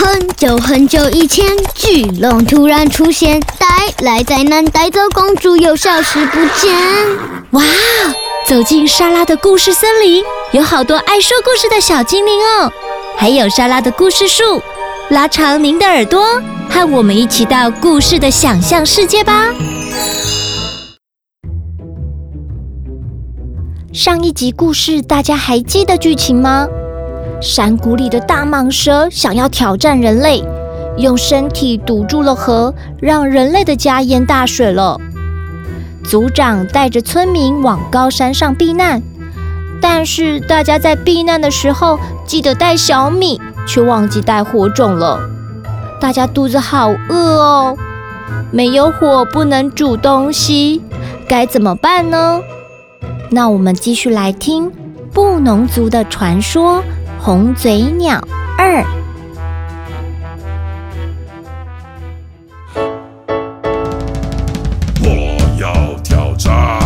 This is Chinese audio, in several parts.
很久很久以前，巨龙突然出现，带来灾难，带走公主，又消失不见。哇！走进莎拉的故事森林，有好多爱说故事的小精灵哦，还有莎拉的故事树。拉长您的耳朵，和我们一起到故事的想象世界吧。上一集故事，大家还记得剧情吗？山谷里的大蟒蛇想要挑战人类，用身体堵住了河，让人类的家淹大水了。族长带着村民往高山上避难，但是大家在避难的时候记得带小米，却忘记带火种了。大家肚子好饿哦，没有火不能煮东西，该怎么办呢？那我们继续来听布农族的传说。红嘴鸟二，我要挑战，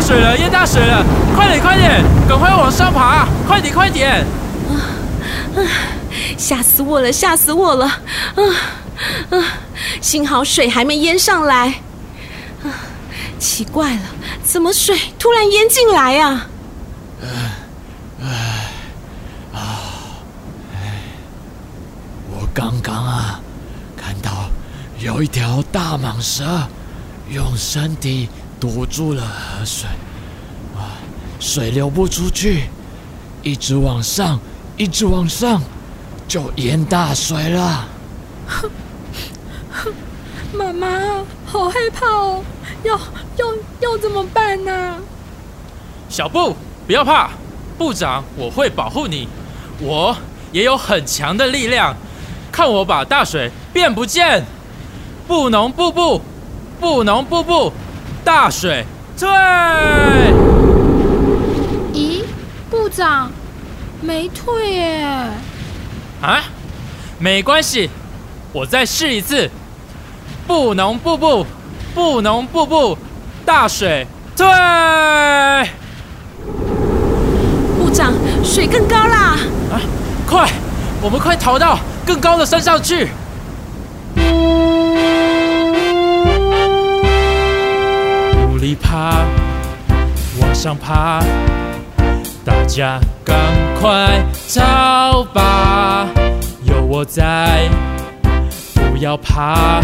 水了，淹大水了！快点，快点，赶快往上爬！快点，快点！啊啊！吓死我了，吓死我了！啊啊！幸好水还没淹上来。啊，奇怪了，怎么水突然淹进来呀？我刚刚啊，看到有一条大蟒蛇用身体。堵住了河水，啊，水流不出去，一直往上，一直往上，就淹大水了。哼，哼，妈妈，好害怕哦，要要要怎么办呢？小布，不要怕，部长，我会保护你，我也有很强的力量，看我把大水变不见，布农布布，布农布布。大水退！咦，部长没退耶？啊，没关系，我再试一次。布农布布，布农布布，大水退！部长，水更高啦！啊，快，我们快逃到更高的山上去！爬，往上爬，大家赶快逃吧！有我在，不要怕，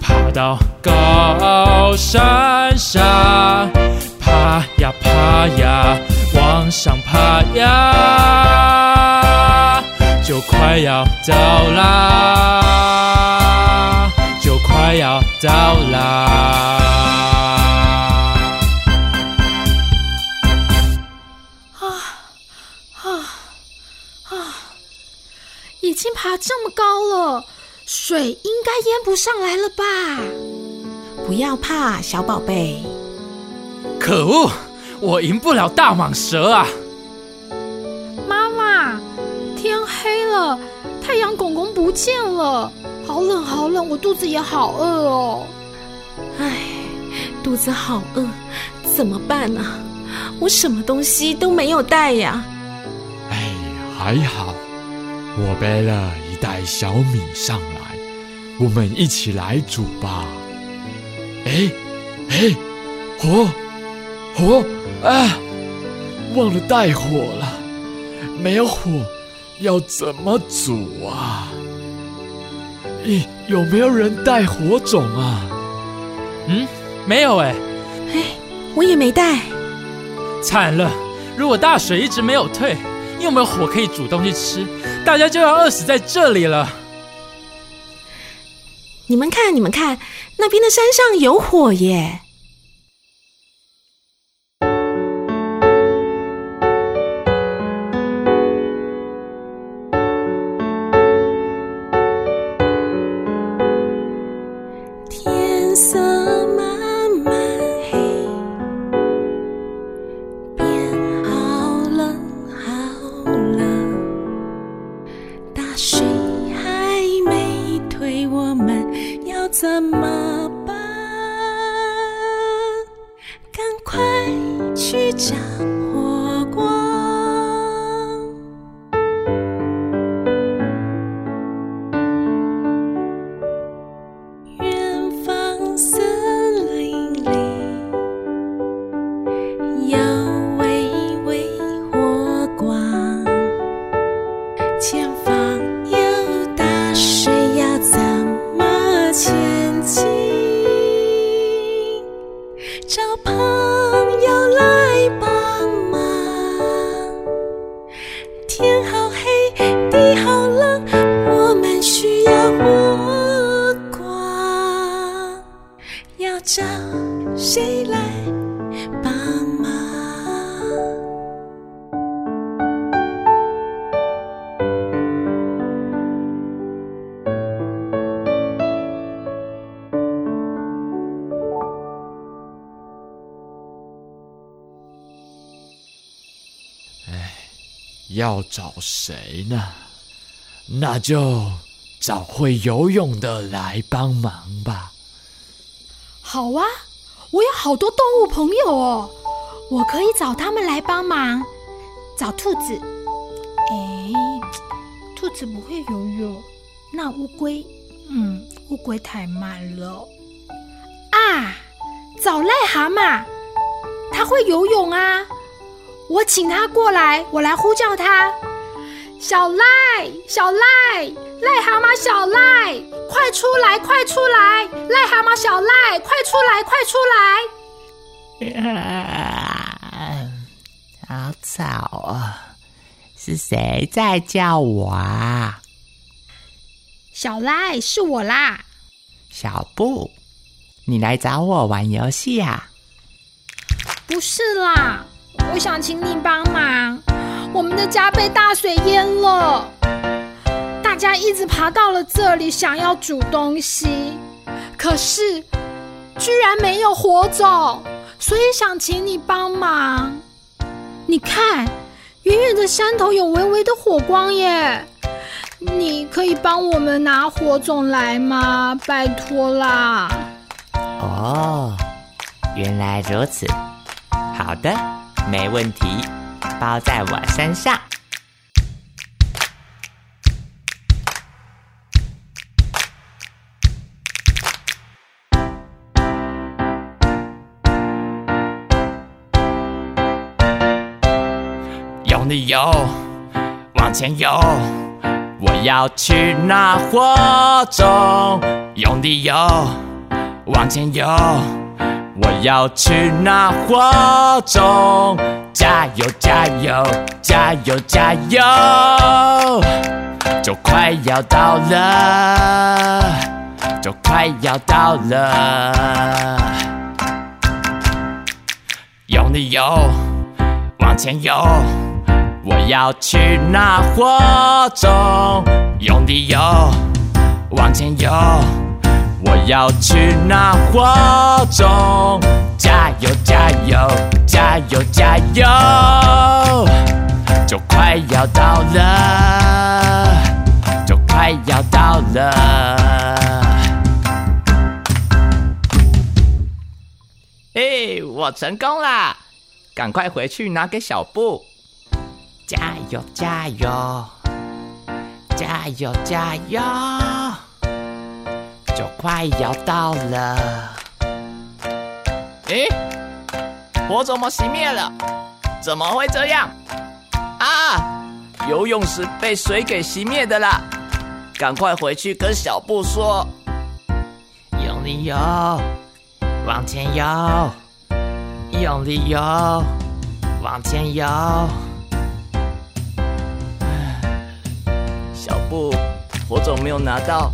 爬到高山上，爬呀爬呀，往上爬呀，就快要到啦，就快要到啦。经爬这么高了，水应该淹不上来了吧？不要怕，小宝贝。可恶，我赢不了大蟒蛇啊！妈妈，天黑了，太阳公公不见了，好冷好冷，我肚子也好饿哦。唉，肚子好饿，怎么办呢？我什么东西都没有带呀。哎，还好。我背了一袋小米上来，我们一起来煮吧。哎，哎，火，火啊！忘了带火了，没有火，要怎么煮啊？咦，有没有人带火种啊？嗯，没有哎。哎，我也没带。惨了，如果大水一直没有退。你有没有火可以煮东西吃？大家就要饿死在这里了。你们看，你们看，那边的山上有火耶！讲。要找谁呢？那就找会游泳的来帮忙吧。好啊，我有好多动物朋友哦，我可以找他们来帮忙。找兔子，哎，兔子不会游泳。那乌龟，嗯，乌龟太慢了。啊，找癞蛤蟆，它会游泳啊。我请他过来，我来呼叫他。小赖，小赖，癞蛤蟆小赖，快出来，快出来！癞蛤蟆小赖，快出来，快出来！啊，好吵啊！是谁在叫我啊？小赖，是我啦。小布，你来找我玩游戏呀？不是啦。我想请你帮忙，我们的家被大水淹了，大家一直爬到了这里，想要煮东西，可是居然没有火种，所以想请你帮忙。你看，远远的山头有微微的火光耶，你可以帮我们拿火种来吗？拜托啦！哦，原来如此，好的。没问题，包在我身上。用力游，往前游，我要去拿火种。用力游，往前游。要去拿火种，加油加油加油加油，就快要到了，就快要到了。用力游，往前游，我要去那火种。用力游，往前游。我要去那火种，油加油，就快要到了，就快要到了。哎，我成功啦！赶快回去拿给小布。加油加油加油加油！就快要到了。诶，火怎么熄灭了？怎么会这样？啊！游泳时被水给熄灭的啦！赶快回去跟小布说。用力游，往前游，用力游，往前游。小布，火种没有拿到。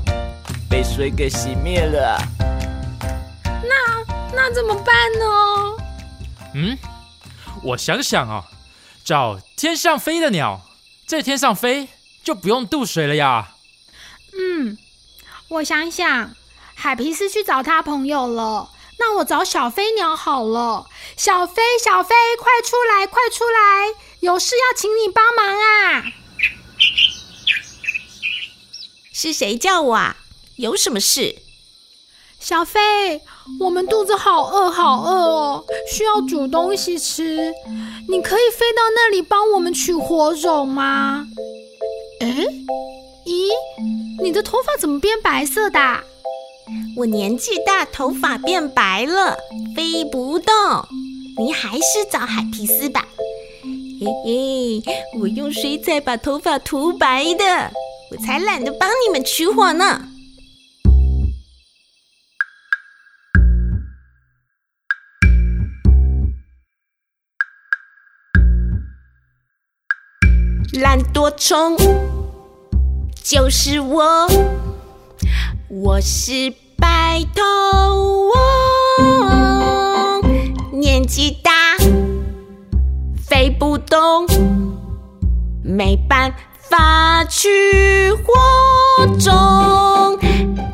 被水给熄灭了，那那怎么办呢？嗯，我想想啊，找天上飞的鸟，在天上飞就不用渡水了呀。嗯，我想想，海皮斯去找他朋友了，那我找小飞鸟好了。小飞，小飞，快出来，快出来，有事要请你帮忙啊！是谁叫我啊？有什么事？小飞，我们肚子好饿，好饿哦，需要煮东西吃。你可以飞到那里帮我们取火种吗？哎，咦，你的头发怎么变白色的？我年纪大，头发变白了，飞不动。你还是找海皮斯吧。嘿嘿，我用水彩把头发涂白的，我才懒得帮你们取火呢。懒惰虫就是我，我是白头翁，年纪大，飞不动，没办法去火种，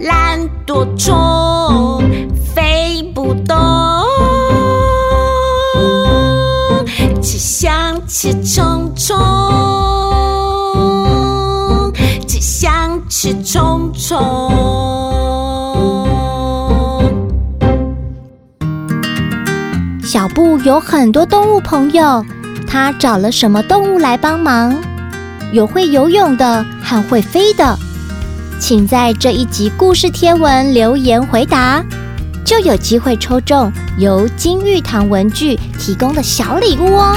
懒惰虫飞不动，只想吃虫虫。虫。小布有很多动物朋友，他找了什么动物来帮忙？有会游泳的和会飞的，请在这一集故事贴文留言回答，就有机会抽中由金玉堂文具提供的小礼物哦。